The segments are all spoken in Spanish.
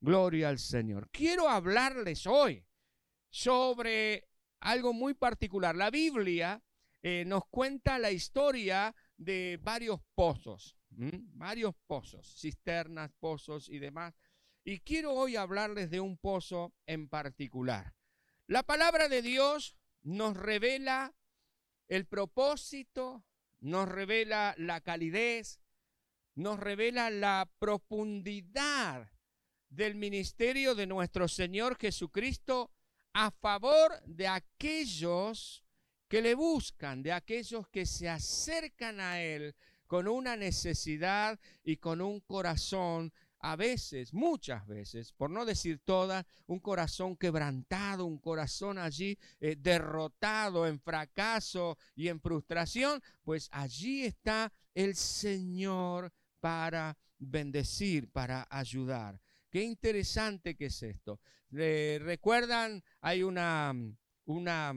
Gloria al Señor. Quiero hablarles hoy sobre algo muy particular. La Biblia eh, nos cuenta la historia de varios pozos, varios pozos, cisternas, pozos y demás. Y quiero hoy hablarles de un pozo en particular. La palabra de Dios nos revela el propósito, nos revela la calidez, nos revela la profundidad del ministerio de nuestro Señor Jesucristo a favor de aquellos que le buscan, de aquellos que se acercan a Él con una necesidad y con un corazón, a veces, muchas veces, por no decir todas, un corazón quebrantado, un corazón allí eh, derrotado en fracaso y en frustración, pues allí está el Señor para bendecir, para ayudar. Qué interesante que es esto. ¿Recuerdan? Hay una, una,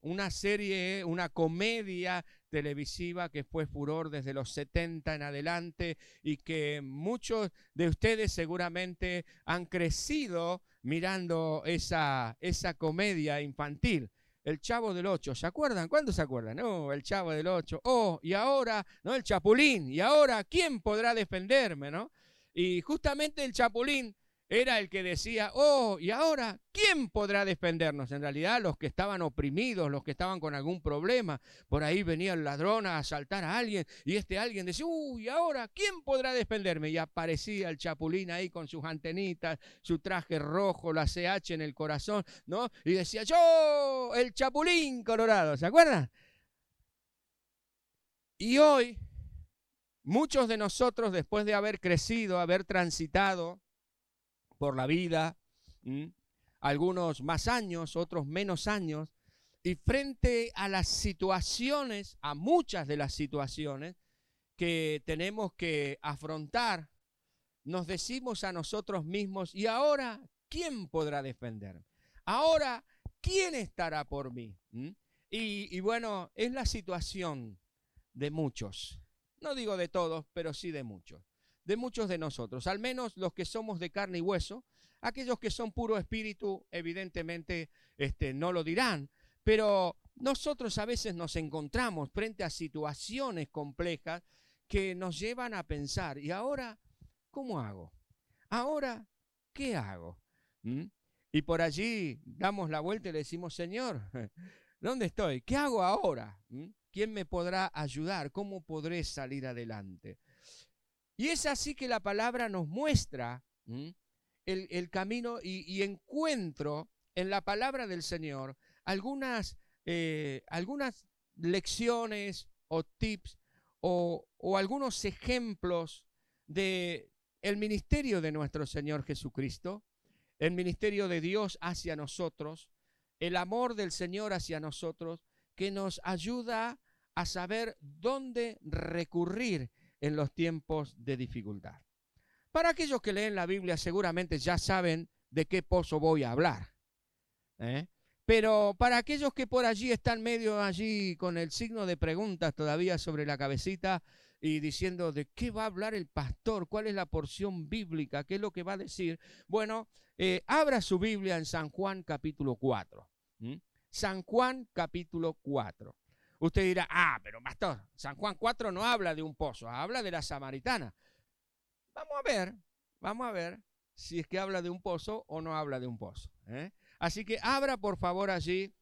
una, serie, una comedia televisiva que fue furor desde los 70 en adelante y que muchos de ustedes seguramente han crecido mirando esa, esa comedia infantil. El Chavo del Ocho, ¿se acuerdan? ¿Cuándo se acuerdan? No, el Chavo del Ocho. Oh, y ahora, ¿no? El Chapulín. Y ahora, ¿quién podrá defenderme, no? Y justamente el Chapulín era el que decía, oh, y ahora, ¿quién podrá defendernos? En realidad, los que estaban oprimidos, los que estaban con algún problema, por ahí venía el ladrón a asaltar a alguien, y este alguien decía, uy, y ahora, ¿quién podrá defenderme? Y aparecía el chapulín ahí con sus antenitas, su traje rojo, la CH en el corazón, ¿no? Y decía, yo, el chapulín colorado, ¿se acuerdan? Y hoy, muchos de nosotros, después de haber crecido, haber transitado, por la vida, algunos más años, otros menos años, y frente a las situaciones, a muchas de las situaciones que tenemos que afrontar, nos decimos a nosotros mismos, ¿y ahora quién podrá defenderme? Ahora, ¿quién estará por mí? y bueno, es la situación de muchos. No digo de todos, pero sí de muchos de muchos de nosotros, al menos los que somos de carne y hueso. Aquellos que son puro espíritu, evidentemente, este, no lo dirán, pero nosotros a veces nos encontramos frente a situaciones complejas que nos llevan a pensar, ¿y ahora cómo hago? ¿Ahora qué hago? ¿Mm? Y por allí damos la vuelta y le decimos, Señor, ¿dónde estoy? ¿Qué hago ahora? ¿Mm? ¿Quién me podrá ayudar? ¿Cómo podré salir adelante? Y es así que la palabra nos muestra el, camino y, encuentro en la palabra del Señor algunas, eh, algunas lecciones o tips o, algunos ejemplos de el ministerio de nuestro Señor Jesucristo, el ministerio de Dios hacia nosotros, el amor del Señor hacia nosotros, que nos ayuda a saber dónde recurrir en los tiempos de dificultad. Para aquellos que leen la Biblia seguramente ya saben de qué pozo voy a hablar. ¿eh? Pero para aquellos que por allí están medio allí con el signo de preguntas todavía sobre la cabecita y diciendo de qué va a hablar el pastor, cuál es la porción bíblica, qué es lo que va a decir, bueno, eh, abra su Biblia en San Juan capítulo 4. San Juan capítulo 4. Usted dirá, ah, pero pastor, San Juan 4 no habla de un pozo, habla de la samaritana. Vamos a ver, vamos a ver si es que habla de un pozo o no habla de un pozo. ¿eh? Así que abra por favor allí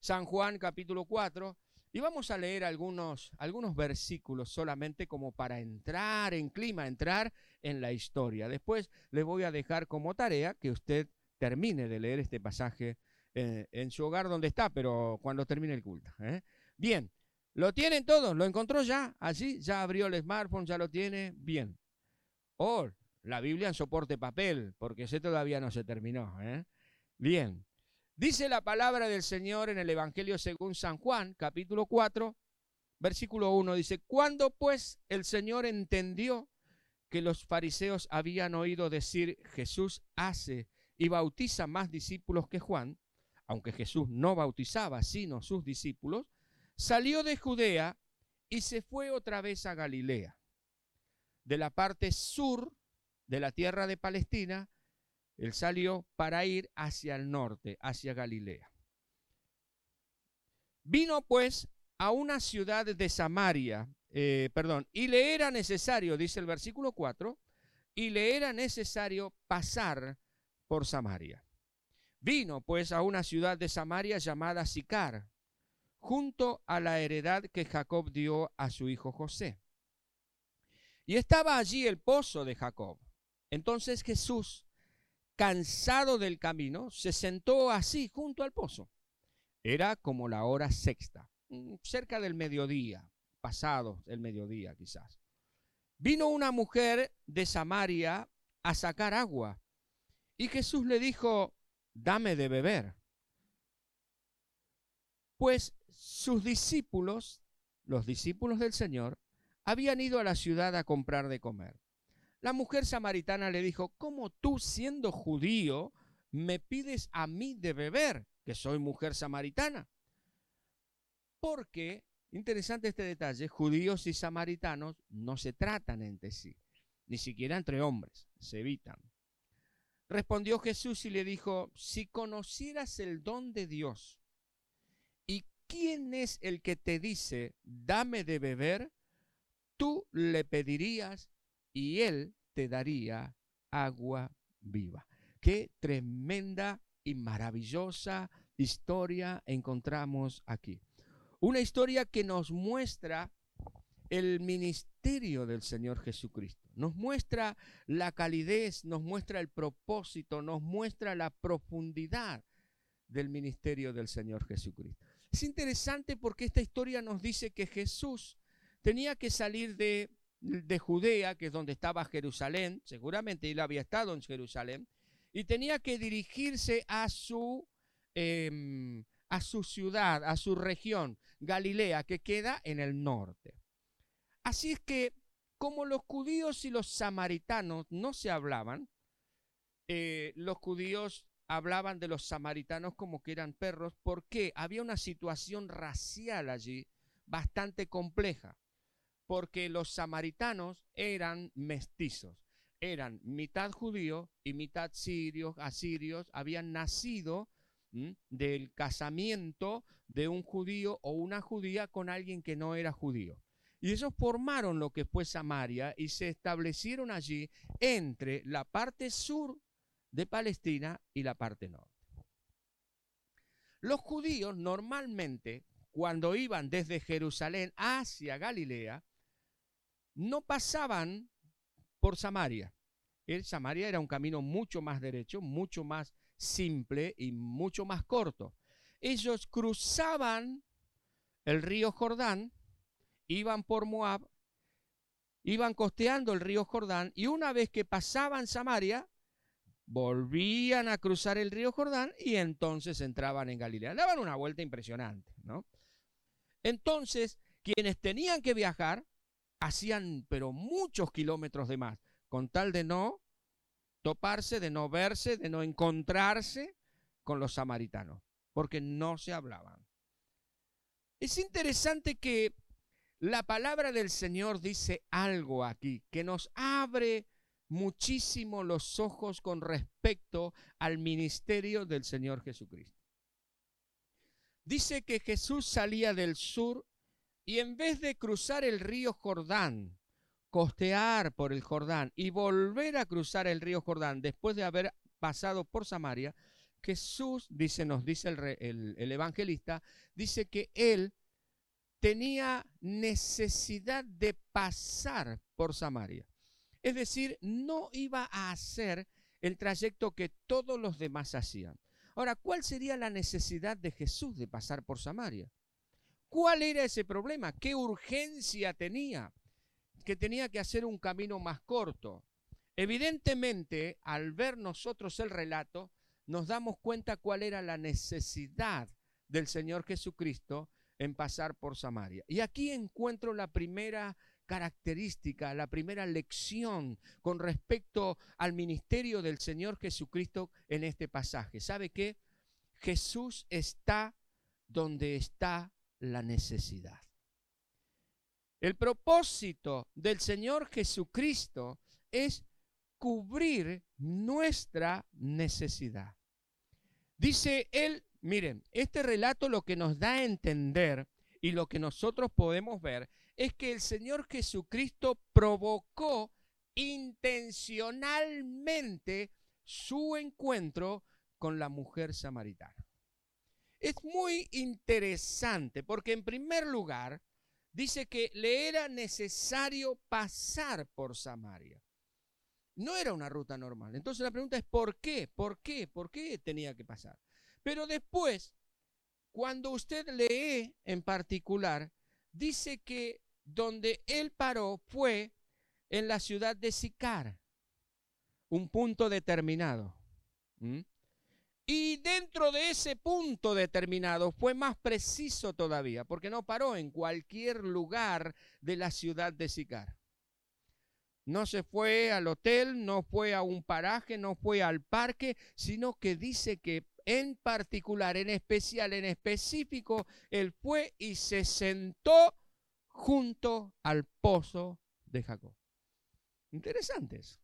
San Juan capítulo 4 y vamos a leer algunos, algunos versículos solamente como para entrar en clima, entrar en la historia. Después le voy a dejar como tarea que usted termine de leer este pasaje eh, en su hogar donde está, pero cuando termine el culto. ¿eh? Bien, ¿lo tienen todos? ¿Lo encontró ya? Así, ya abrió el smartphone, ya lo tiene. Bien. O la Biblia en soporte papel, porque ese todavía no se terminó. ¿eh? Bien. Dice la palabra del Señor en el Evangelio según San Juan, capítulo 4, versículo 1. Dice, cuando pues el Señor entendió que los fariseos habían oído decir, Jesús hace y bautiza más discípulos que Juan, aunque Jesús no bautizaba sino sus discípulos, salió de Judea y se fue otra vez a Galilea. De la parte sur de la tierra de Palestina, Él salió para ir hacia el norte, hacia Galilea. Vino pues a una ciudad de Samaria, eh, perdón, y le era necesario, dice el versículo 4, y le era necesario pasar por Samaria. Vino pues a una ciudad de Samaria llamada Sicar, junto a la heredad que Jacob dio a su hijo José. Y estaba allí el pozo de Jacob. Entonces Jesús, cansado del camino, se sentó así junto al pozo. Era como la hora sexta, mm, cerca del mediodía, pasado el mediodía quizás. Vino una mujer de Samaria a sacar agua y Jesús le dijo, dame de beber. Pues sus discípulos, los discípulos del Señor, habían ido a la ciudad a comprar de comer. La mujer samaritana le dijo, ¿cómo tú siendo judío me pides a mí de beber, que soy mujer samaritana? Porque, interesante este detalle, judíos y samaritanos no se tratan entre sí, ni siquiera entre hombres, se evitan. Respondió Jesús y le dijo, si conocieras el don de Dios, ¿y quién es el que te dice, dame de beber? Tú le pedirías y él te daría agua viva. Qué tremenda y maravillosa historia encontramos aquí. Una historia que nos muestra el ministerio del Señor Jesucristo. Nos muestra la calidez, nos muestra el propósito, nos muestra la profundidad del ministerio del Señor Jesucristo. Es interesante porque esta historia nos dice que Jesús tenía que salir de, Judea, que es donde estaba Jerusalén, seguramente él había estado en Jerusalén, y tenía que dirigirse a su, em, a su ciudad, a su región, Galilea, que queda en el norte. Así es que como los judíos y los samaritanos no se hablaban, eh, los judíos hablaban de los samaritanos como que eran perros, porque había una situación racial allí bastante compleja, porque los samaritanos eran mestizos, eran mitad judíos y mitad sirios, asirios, habían nacido del casamiento de un judío o una judía con alguien que no era judío. Y ellos formaron lo que fue Samaria y se establecieron allí entre la parte sur de Palestina y la parte norte. Los judíos normalmente, cuando iban desde Jerusalén hacia Galilea, no pasaban por Samaria. El Samaria era un camino mucho más derecho, mucho más simple y mucho más corto. Ellos cruzaban el río Jordán iban por Moab, iban costeando el río Jordán y una vez que pasaban Samaria, volvían a cruzar el río Jordán y entonces entraban en Galilea. Daban una vuelta impresionante, ¿no? Entonces, quienes tenían que viajar hacían pero muchos kilómetros de más, con tal de no toparse, de no verse, de no encontrarse con los samaritanos, porque no se hablaban. Es interesante que la palabra del Señor dice algo aquí que nos abre muchísimo los ojos con respecto al ministerio del Señor Jesucristo. Dice que Jesús salía del sur y en vez de cruzar el río Jordán, costear por el Jordán y volver a cruzar el río Jordán después de haber pasado por Samaria, Jesús, dice, nos dice el, el evangelista, dice que él tenía necesidad de pasar por Samaria. Es decir, no iba a hacer el trayecto que todos los demás hacían. Ahora, ¿cuál sería la necesidad de Jesús de pasar por Samaria? ¿Cuál era ese problema? ¿Qué urgencia tenía? Que tenía que hacer un camino más corto. Evidentemente, al ver nosotros el relato, nos damos cuenta cuál era la necesidad del Señor Jesucristo en pasar por Samaria. Y aquí encuentro la primera característica, la primera lección con respecto al ministerio del Señor Jesucristo en este pasaje. ¿Sabe qué? Jesús está donde está la necesidad. El propósito del Señor Jesucristo es cubrir nuestra necesidad. Dice él, miren, este relato lo que nos da a entender y lo que nosotros podemos ver es que el Señor Jesucristo provocó intencionalmente su encuentro con la mujer samaritana. Es muy interesante porque en primer lugar dice que le era necesario pasar por Samaria. No era una ruta normal. Entonces la pregunta es ¿por qué? ¿Por qué? ¿Por qué tenía que pasar? Pero después, cuando usted lee en particular, dice que donde él paró fue en la ciudad de Sicar, un punto determinado. Y dentro de ese punto determinado fue más preciso todavía, porque no paró en cualquier lugar de la ciudad de Sicar. No se fue al hotel, no fue a un paraje, no fue al parque, sino que dice que en particular, en especial, en específico, él fue y se sentó junto al pozo de Jacob. Interesantes.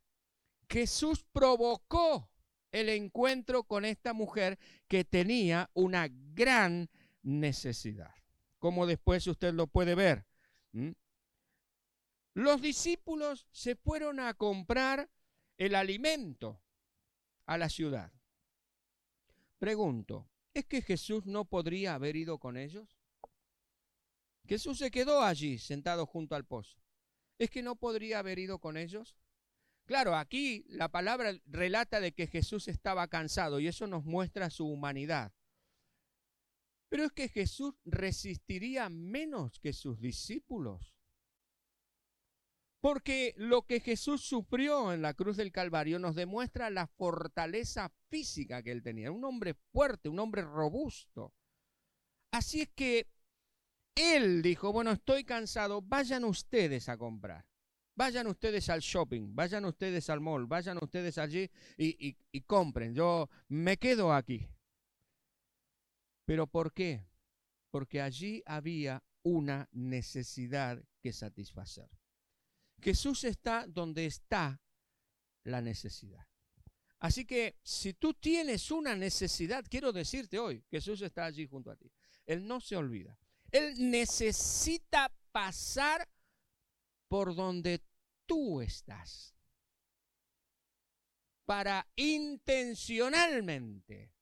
Jesús provocó el encuentro con esta mujer que tenía una gran necesidad. Como después usted lo puede ver. Los discípulos se fueron a comprar el alimento a la ciudad. Pregunto, ¿es que Jesús no podría haber ido con ellos? Jesús se quedó allí sentado junto al pozo. ¿Es que no podría haber ido con ellos? Claro, aquí la palabra relata de que Jesús estaba cansado y eso nos muestra su humanidad. Pero es que Jesús resistiría menos que sus discípulos. Porque lo que Jesús sufrió en la cruz del Calvario nos demuestra la fortaleza física que él tenía. Un hombre fuerte, un hombre robusto. Así es que él dijo, bueno, estoy cansado, vayan ustedes a comprar. Vayan ustedes al shopping, vayan ustedes al mall, vayan ustedes allí y, compren. Yo me quedo aquí. ¿Pero por qué? Porque allí había una necesidad que satisfacer. Jesús está donde está la necesidad. Así que si tú tienes una necesidad, quiero decirte hoy, Jesús está allí junto a ti. Él no se olvida. Él necesita pasar por donde tú estás para intencionalmente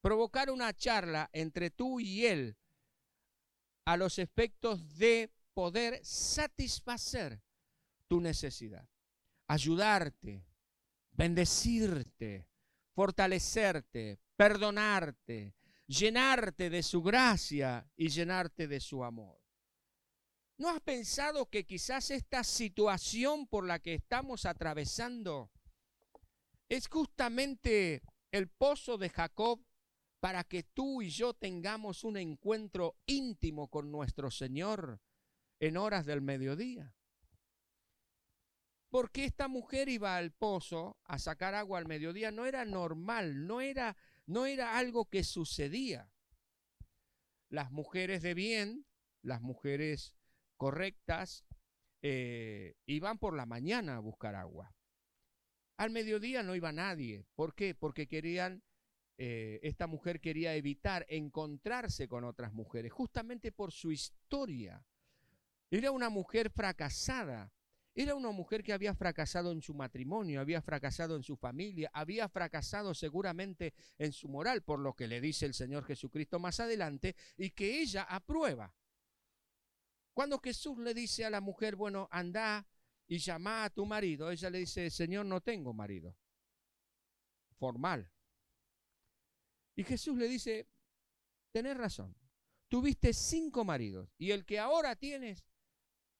provocar una charla entre tú y él a los efectos de poder satisfacer tu necesidad, ayudarte, bendecirte, fortalecerte, perdonarte, llenarte de su gracia y llenarte de su amor. ¿No has pensado que quizás esta situación por la que estamos atravesando es justamente el pozo de Jacob para que tú y yo tengamos un encuentro íntimo con nuestro Señor en horas del mediodía? Porque esta mujer iba al pozo a sacar agua al mediodía, no era normal, no era, no era algo que sucedía. Las mujeres de bien, las mujeres correctas, eh, iban por la mañana a buscar agua. Al mediodía no iba nadie. ¿Por qué? Porque querían, eh, esta mujer quería evitar encontrarse con otras mujeres, justamente por su historia. Era una mujer fracasada. Era una mujer que había fracasado en su matrimonio, había fracasado en su familia, había fracasado seguramente en su moral, por lo que le dice el Señor Jesucristo más adelante, y que ella aprueba. Cuando Jesús le dice a la mujer, bueno, anda y llama a tu marido, ella le dice, Señor, no tengo marido. Formal. Y Jesús le dice, tenés razón, tuviste cinco maridos y el que ahora tienes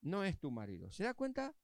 no es tu marido. ¿Se da cuenta?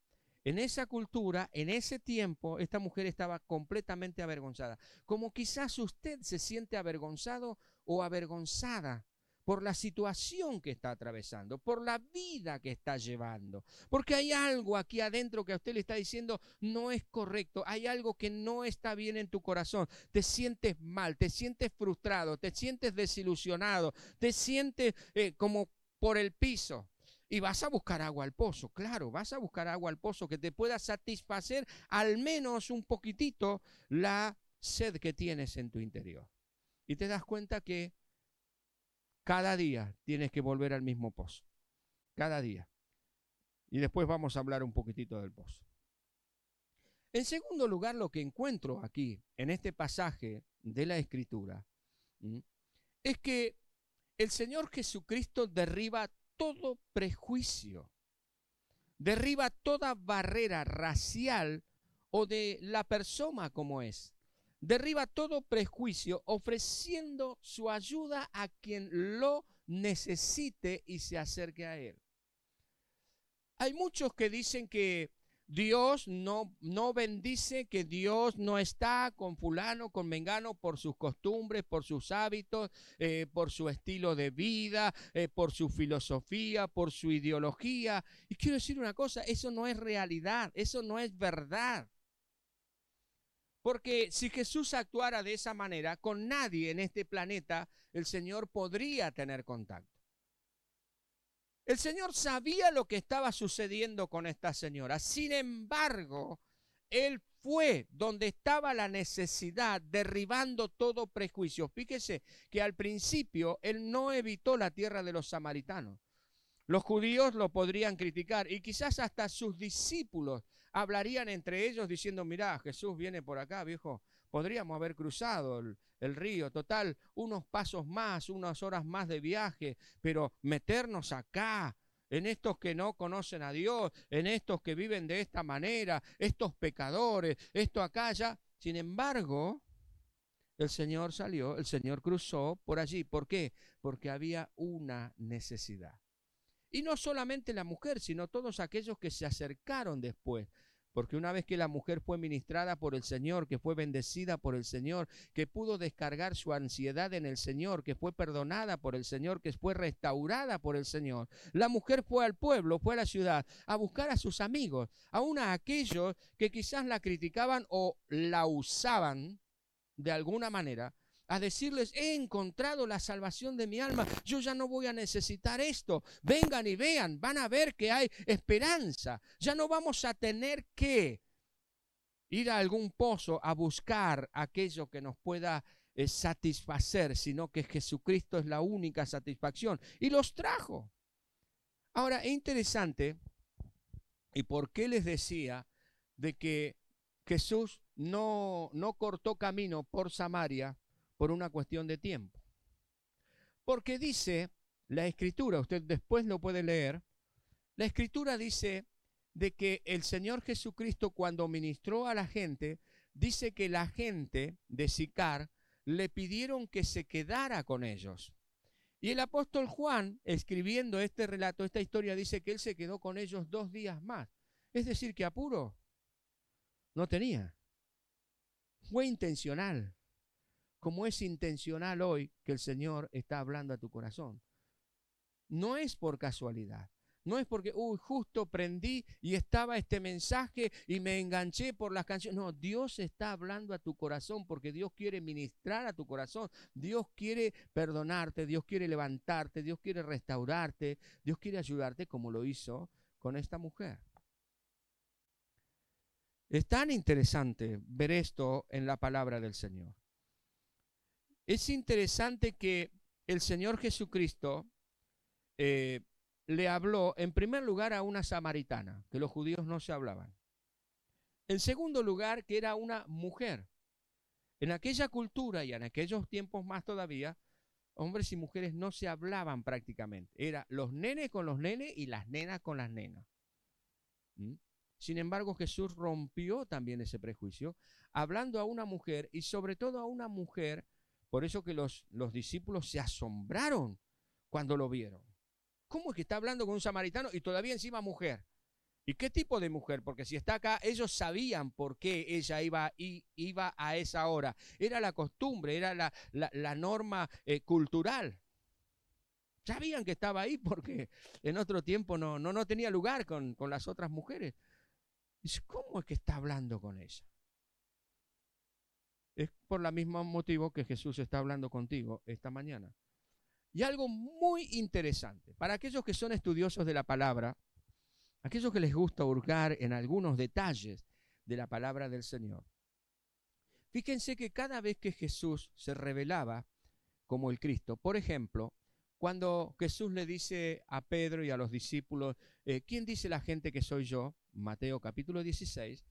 En esa cultura, en ese tiempo, esta mujer estaba completamente avergonzada. Como quizás usted se siente avergonzado o avergonzada por la situación que está atravesando, por la vida que está llevando. Porque hay algo aquí adentro que a usted le está diciendo no es correcto, hay algo que no está bien en tu corazón. Te sientes mal, te sientes frustrado, te sientes desilusionado, te sientes eh, como por el piso. Y vas a buscar agua al pozo, claro, vas a buscar agua al pozo que te pueda satisfacer al menos un poquitito la sed que tienes en tu interior. Y te das cuenta que cada día tienes que volver al mismo pozo. Cada día. Y después vamos a hablar un poquitito del pozo. En segundo lugar, lo que encuentro aquí, en este pasaje de la Escritura, es que el Señor Jesucristo derriba todo prejuicio, derriba toda barrera racial o de la persona como es. Derriba todo prejuicio ofreciendo su ayuda a quien lo necesite y se acerque a Él. Hay muchos que dicen que Dios no, no bendice, que Dios no está con fulano, con mengano por sus costumbres, por sus hábitos, eh, por su estilo de vida, eh, por su filosofía, por su ideología. Y quiero decir una cosa, eso no es realidad, eso no es verdad. Porque si Jesús actuara de esa manera, con nadie en este planeta el Señor podría tener contacto. El Señor sabía lo que estaba sucediendo con esta señora. Sin embargo, Él fue donde estaba la necesidad, derribando todo prejuicio. Fíjese que al principio Él no evitó la tierra de los samaritanos. Los judíos lo podrían criticar y quizás hasta sus discípulos hablarían entre ellos diciendo, mirá, Jesús viene por acá, viejo, podríamos haber cruzado el, río, total, unos pasos más, unas horas más de viaje, pero meternos acá, en estos que no conocen a Dios, en estos que viven de esta manera, estos pecadores, esto acá ya. Sin embargo, el Señor salió, el Señor cruzó por allí. ¿Por qué? Porque había una necesidad. Y no solamente la mujer, sino todos aquellos que se acercaron después. Porque una vez que la mujer fue ministrada por el Señor, que fue bendecida por el Señor, que pudo descargar su ansiedad en el Señor, que fue perdonada por el Señor, que fue restaurada por el Señor, la mujer fue al pueblo, fue a la ciudad, a buscar a sus amigos, aún a aquellos que quizás la criticaban o la usaban de alguna manera a decirles, he encontrado la salvación de mi alma, yo ya no voy a necesitar esto, vengan y vean, van a ver que hay esperanza, ya no vamos a tener que ir a algún pozo a buscar aquello que nos pueda eh, satisfacer, sino que Jesucristo es la única satisfacción. Y los trajo. Ahora, es interesante, ¿y por qué les decía de que Jesús no, no cortó camino por Samaria? Por una cuestión de tiempo. Porque dice la escritura, usted después lo puede leer, la escritura dice de que el Señor Jesucristo cuando ministró a la gente, dice que la gente de Sicar le pidieron que se quedara con ellos. Y el apóstol Juan, escribiendo este relato, esta historia, dice que él se quedó con ellos dos días más. Es decir, que apuro no tenía. Fue intencional como es intencional hoy que el Señor está hablando a tu corazón. No es por casualidad. No es porque, uy, justo prendí y estaba este mensaje y me enganché por las canciones. No, Dios está hablando a tu corazón porque Dios quiere ministrar a tu corazón. Dios quiere perdonarte, Dios quiere levantarte, Dios quiere restaurarte, Dios quiere ayudarte como lo hizo con esta mujer. Es tan interesante ver esto en la palabra del Señor. Es interesante que el Señor Jesucristo eh, le habló en primer lugar a una samaritana, que los judíos no se hablaban. En segundo lugar, que era una mujer. En aquella cultura y en aquellos tiempos más todavía, hombres y mujeres no se hablaban prácticamente. Era los nenes con los nenes y las nenas con las nenas. ¿Mm? Sin embargo, Jesús rompió también ese prejuicio, hablando a una mujer y sobre todo a una mujer por eso que los, los discípulos se asombraron cuando lo vieron. ¿Cómo es que está hablando con un samaritano y todavía encima mujer? ¿Y qué tipo de mujer? Porque si está acá, ellos sabían por qué ella iba, iba a esa hora. Era la costumbre, era la, la, norma eh, cultural. Sabían que estaba ahí porque en otro tiempo no, no, no tenía lugar con, con las otras mujeres. Dice, ¿cómo es que está hablando con ella? Es por el mismo motivo que Jesús está hablando contigo esta mañana. Y algo muy interesante, para aquellos que son estudiosos de la palabra, aquellos que les gusta hurgar en algunos detalles de la palabra del Señor. Fíjense que cada vez que Jesús se revelaba como el Cristo, por ejemplo, cuando Jesús le dice a Pedro y a los discípulos, eh, ¿quién dice la gente que soy yo? Mateo capítulo 16.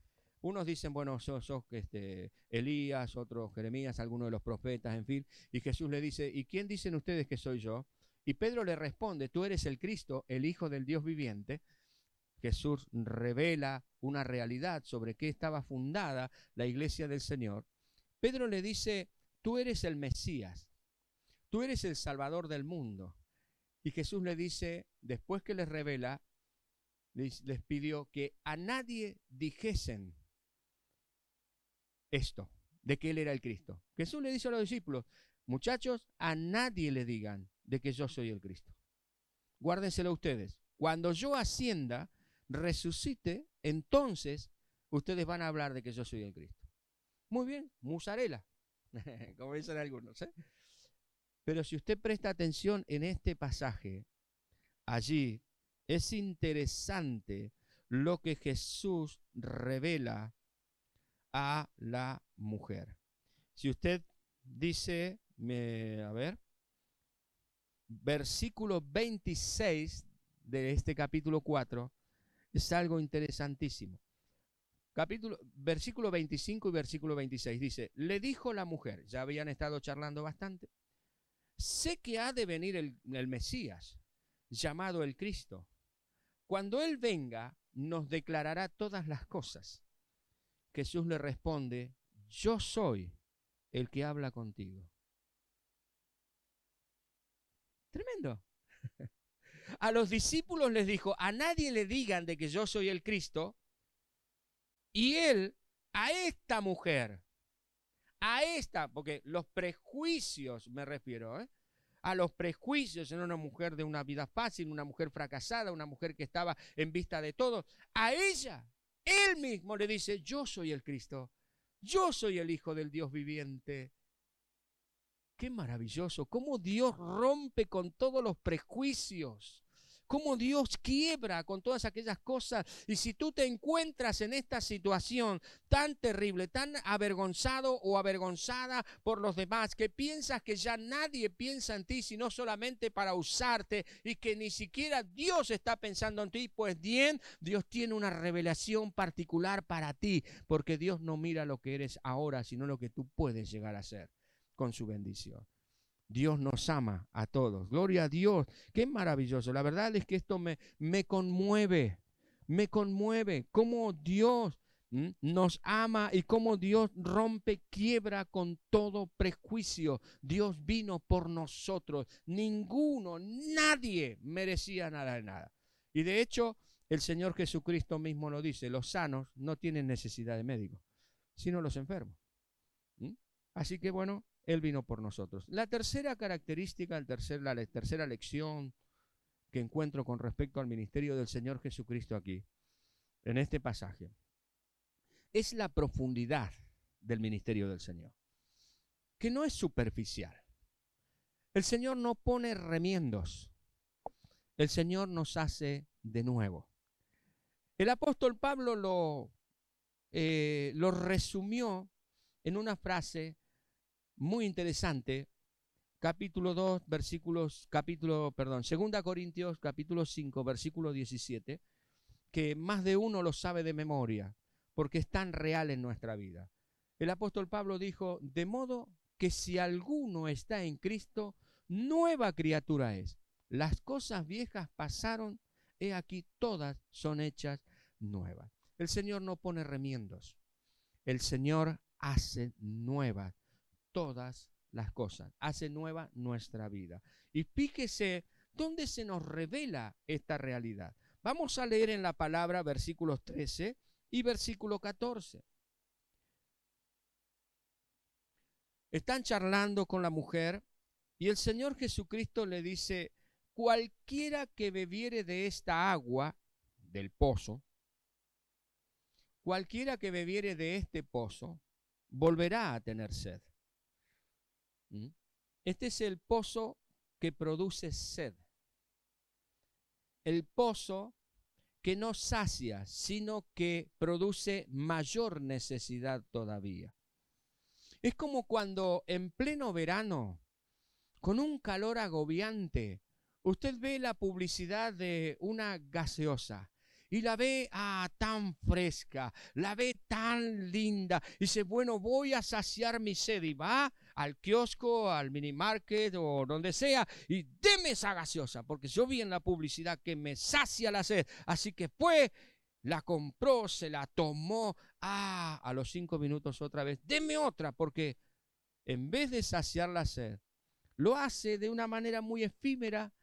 Unos dicen, bueno, sos, este, Elías, otros Jeremías, algunos de los profetas, en fin. Y Jesús le dice, ¿y quién dicen ustedes que soy yo? Y Pedro le responde, tú eres el Cristo, el Hijo del Dios viviente. Jesús revela una realidad sobre qué estaba fundada la iglesia del Señor. Pedro le dice, tú eres el Mesías, tú eres el Salvador del mundo. Y Jesús le dice, después que les revela, les, pidió que a nadie dijesen esto, de que Él era el Cristo. Jesús le dice a los discípulos, muchachos, a nadie le digan de que yo soy el Cristo. Guárdenselo ustedes. Cuando yo ascienda, resucite, entonces ustedes van a hablar de que yo soy el Cristo. Muy bien, musarela, como dicen algunos. ¿eh? Pero si usted presta atención en este pasaje, allí es interesante lo que Jesús revela a la mujer. Si usted dice, a ver, versículo 26 de este capítulo 4, es algo interesantísimo. Capítulo, versículo 25 y versículo 26 dice, le dijo la mujer, ya habían estado charlando bastante, sé que ha de venir el Mesías, llamado el Cristo. Cuando Él venga, nos declarará todas las cosas. Jesús le responde, yo soy el que habla contigo. Tremendo. A los discípulos les dijo, a nadie le digan de que yo soy el Cristo. Y él, a esta mujer, a esta, porque los prejuicios me refiero, ¿eh? a los prejuicios en una mujer de una vida fácil, una mujer fracasada, una mujer que estaba en vista de todo, a ella, él mismo le dice, yo soy el Cristo, yo soy el Hijo del Dios viviente. Qué maravilloso, cómo Dios rompe con todos los prejuicios cómo Dios quiebra con todas aquellas cosas. Y si tú te encuentras en esta situación tan terrible, tan avergonzado o avergonzada por los demás, que piensas que ya nadie piensa en ti, sino solamente para usarte y que ni siquiera Dios está pensando en ti, pues bien, Dios tiene una revelación particular para ti, porque Dios no mira lo que eres ahora, sino lo que tú puedes llegar a ser con su bendición. Dios nos ama a todos. Gloria a Dios. Qué maravilloso. La verdad es que esto me, me conmueve. Me conmueve. Cómo Dios nos ama y cómo Dios rompe, quiebra con todo prejuicio. Dios vino por nosotros. Ninguno, nadie merecía nada de nada. Y de hecho, el Señor Jesucristo mismo lo dice, los sanos no tienen necesidad de médico, sino los enfermos. Así que bueno, él vino por nosotros. La tercera característica, la tercera lección que encuentro con respecto al ministerio del Señor Jesucristo aquí, en este pasaje, es la profundidad del ministerio del Señor, que no es superficial. El Señor no pone remiendos, el Señor nos hace de nuevo. El apóstol Pablo lo, eh, lo resumió en una frase muy interesante, capítulo 2, versículos, capítulo, perdón, segunda Corintios, capítulo 5, versículo 17, que más de uno lo sabe de memoria, porque es tan real en nuestra vida. El apóstol Pablo dijo, de modo que si alguno está en Cristo, nueva criatura es. Las cosas viejas pasaron, he aquí todas son hechas nuevas. El Señor no pone remiendos, el Señor hace nuevas todas las cosas, hace nueva nuestra vida. Y fíjese dónde se nos revela esta realidad. Vamos a leer en la palabra versículos 13 y versículo 14. Están charlando con la mujer y el Señor Jesucristo le dice, cualquiera que bebiere de esta agua del pozo, cualquiera que bebiere de este pozo, volverá a tener sed. Este es el pozo que produce sed. El pozo que no sacia, sino que produce mayor necesidad todavía. Es como cuando en pleno verano, con un calor agobiante, usted ve la publicidad de una gaseosa y la ve ah, tan fresca, la ve tan linda. Y dice, bueno, voy a saciar mi sed. Y va al kiosco, al mini market o donde sea y deme esa gaseosa, porque yo vi en la publicidad que me sacia la sed. Así que fue, la compró, se la tomó. Ah, a los cinco minutos otra vez, deme otra, porque en vez de saciar la sed, lo hace de una manera muy efímera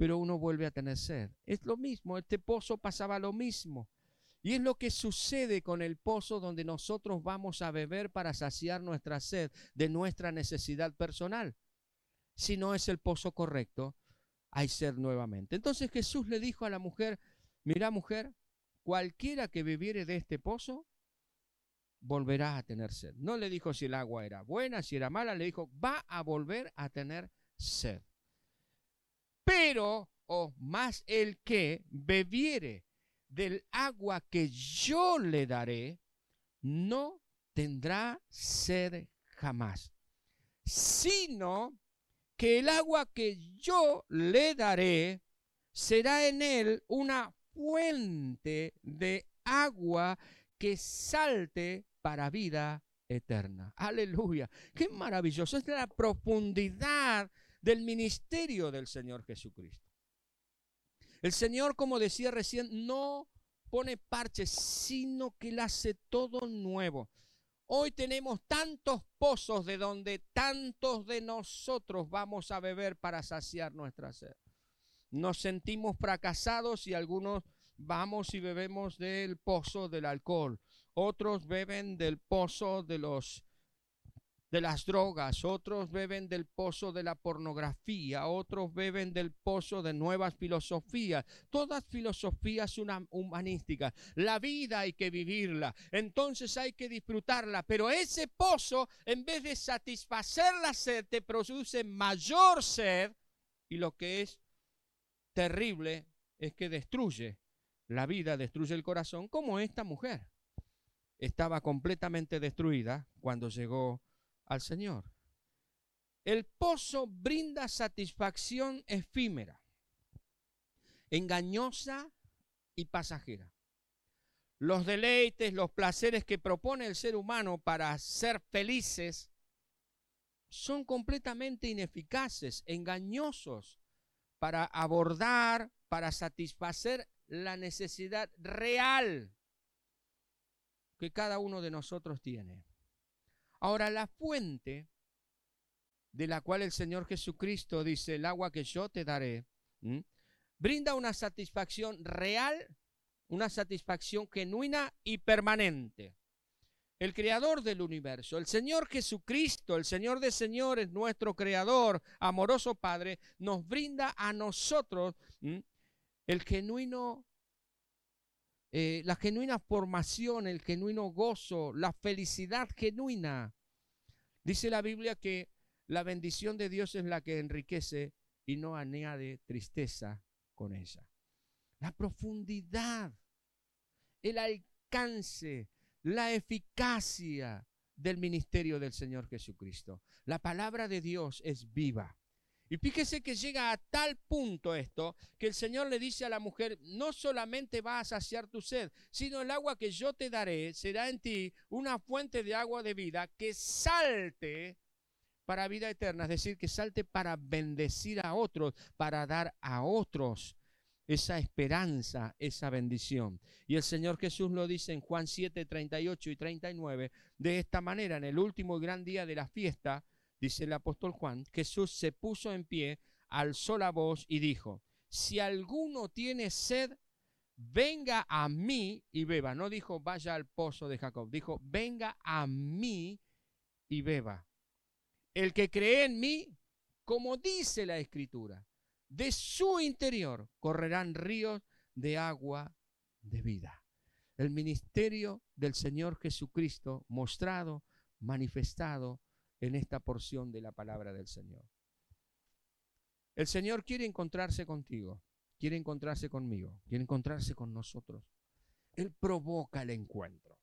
pero uno vuelve a tener sed. Es lo mismo, este pozo pasaba lo mismo. Y es lo que sucede con el pozo donde nosotros vamos a beber para saciar nuestra sed de nuestra necesidad personal. Si no es el pozo correcto, hay sed nuevamente. Entonces Jesús le dijo a la mujer, mira mujer, cualquiera que bebiere de este pozo, volverá a tener sed. No le dijo si el agua era buena, si era mala, le dijo, va a volver a tener sed. Pero, o más el que bebiere del agua que yo le daré, no tendrá sed jamás, sino que el agua que yo le daré será en él una fuente de agua que salte para vida eterna. Aleluya. Qué maravilloso. Es la profundidad del ministerio del Señor Jesucristo. El Señor, como decía recién, no pone parches, sino que le hace todo nuevo. Hoy tenemos tantos pozos de donde tantos de nosotros vamos a beber para saciar nuestra sed. Nos sentimos fracasados y algunos vamos y bebemos del pozo del alcohol. Otros beben del pozo de los de las drogas, otros beben del pozo de la pornografía, otros beben del pozo de nuevas filosofías, todas filosofías humanísticas. La vida hay que vivirla, entonces hay que disfrutarla, pero ese pozo, en vez de satisfacer la sed, te produce mayor sed y lo que es terrible es que destruye la vida, destruye el corazón, como esta mujer. Estaba completamente destruida cuando llegó al Señor. El pozo brinda satisfacción efímera, engañosa y pasajera. Los deleites, los placeres que propone el ser humano para ser felices son completamente ineficaces, engañosos para abordar, para satisfacer la necesidad real que cada uno de nosotros tiene. Ahora, la fuente de la cual el Señor Jesucristo dice, el agua que yo te daré, brinda una satisfacción real, una satisfacción genuina y permanente. El creador del universo, el Señor Jesucristo, el Señor de señores, nuestro creador, amoroso Padre, nos brinda a nosotros el genuino eh, la genuina formación, el genuino gozo, la felicidad genuina. Dice la Biblia que la bendición de Dios es la que enriquece y no añade tristeza con ella. La profundidad, el alcance, la eficacia del ministerio del Señor Jesucristo. La palabra de Dios es viva. Y fíjese que llega a tal punto esto que el Señor le dice a la mujer, no solamente va a saciar tu sed, sino el agua que yo te daré será en ti una fuente de agua de vida que salte para vida eterna, es decir, que salte para bendecir a otros, para dar a otros esa esperanza, esa bendición. Y el Señor Jesús lo dice en Juan 7, 38 y 39, de esta manera, en el último gran día de la fiesta, dice el apóstol Juan, Jesús se puso en pie, alzó la voz y dijo, si alguno tiene sed, venga a mí y beba. No dijo vaya al pozo de Jacob, dijo venga a mí y beba. El que cree en mí, como dice la escritura, de su interior correrán ríos de agua de vida. El ministerio del Señor Jesucristo mostrado, manifestado en esta porción de la palabra del Señor. El Señor quiere encontrarse contigo, quiere encontrarse conmigo, quiere encontrarse con nosotros. Él provoca el encuentro.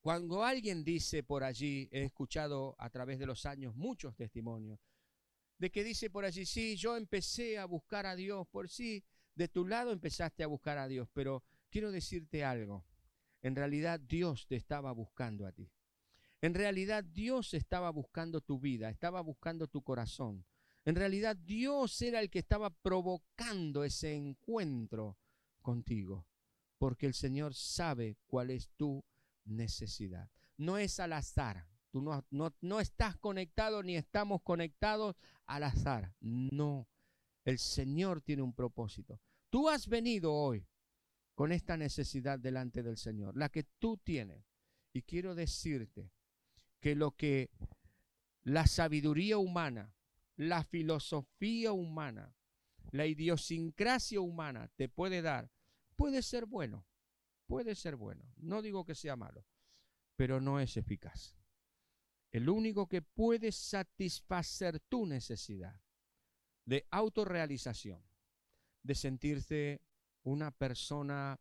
Cuando alguien dice por allí, he escuchado a través de los años muchos testimonios, de que dice por allí, sí, yo empecé a buscar a Dios, por sí, de tu lado empezaste a buscar a Dios, pero quiero decirte algo, en realidad Dios te estaba buscando a ti. En realidad Dios estaba buscando tu vida, estaba buscando tu corazón. En realidad Dios era el que estaba provocando ese encuentro contigo, porque el Señor sabe cuál es tu necesidad. No es al azar. Tú no, no, estás conectado ni estamos conectados al azar. No. El Señor tiene un propósito. Tú has venido hoy con esta necesidad delante del Señor, la que tú tienes. Y quiero decirte que lo que la sabiduría humana, la filosofía humana, la idiosincrasia humana te puede dar, puede ser bueno, puede ser bueno. No digo que sea malo, pero no es eficaz. El único que puede satisfacer tu necesidad de autorrealización, de sentirte una persona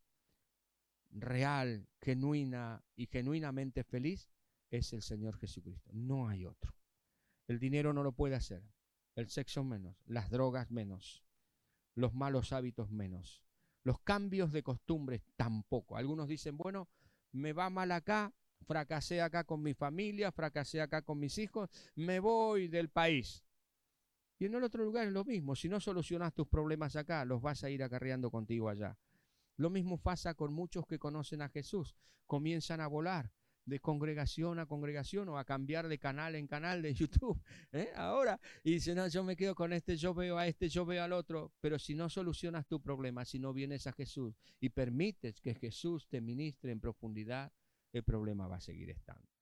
real, genuina y genuinamente feliz, es el Señor Jesucristo. No hay otro. El dinero no lo puede hacer. El sexo menos. Las drogas menos. Los malos hábitos menos. Los cambios de costumbres tampoco. Algunos dicen, bueno, me va mal acá, fracasé acá con mi familia, fracasé acá con mis hijos, me voy del país. Y en el otro lugar es lo mismo. Si no solucionas tus problemas acá, los vas a ir acarreando contigo allá. Lo mismo pasa con muchos que conocen a Jesús. Comienzan a volar de congregación a congregación o a cambiar de canal en canal de YouTube. ¿eh? Ahora, y dice, no, yo me quedo con este, yo veo a este, yo veo al otro. Pero si no solucionas tu problema, si no vienes a Jesús y permites que Jesús te ministre en profundidad, el problema va a seguir estando.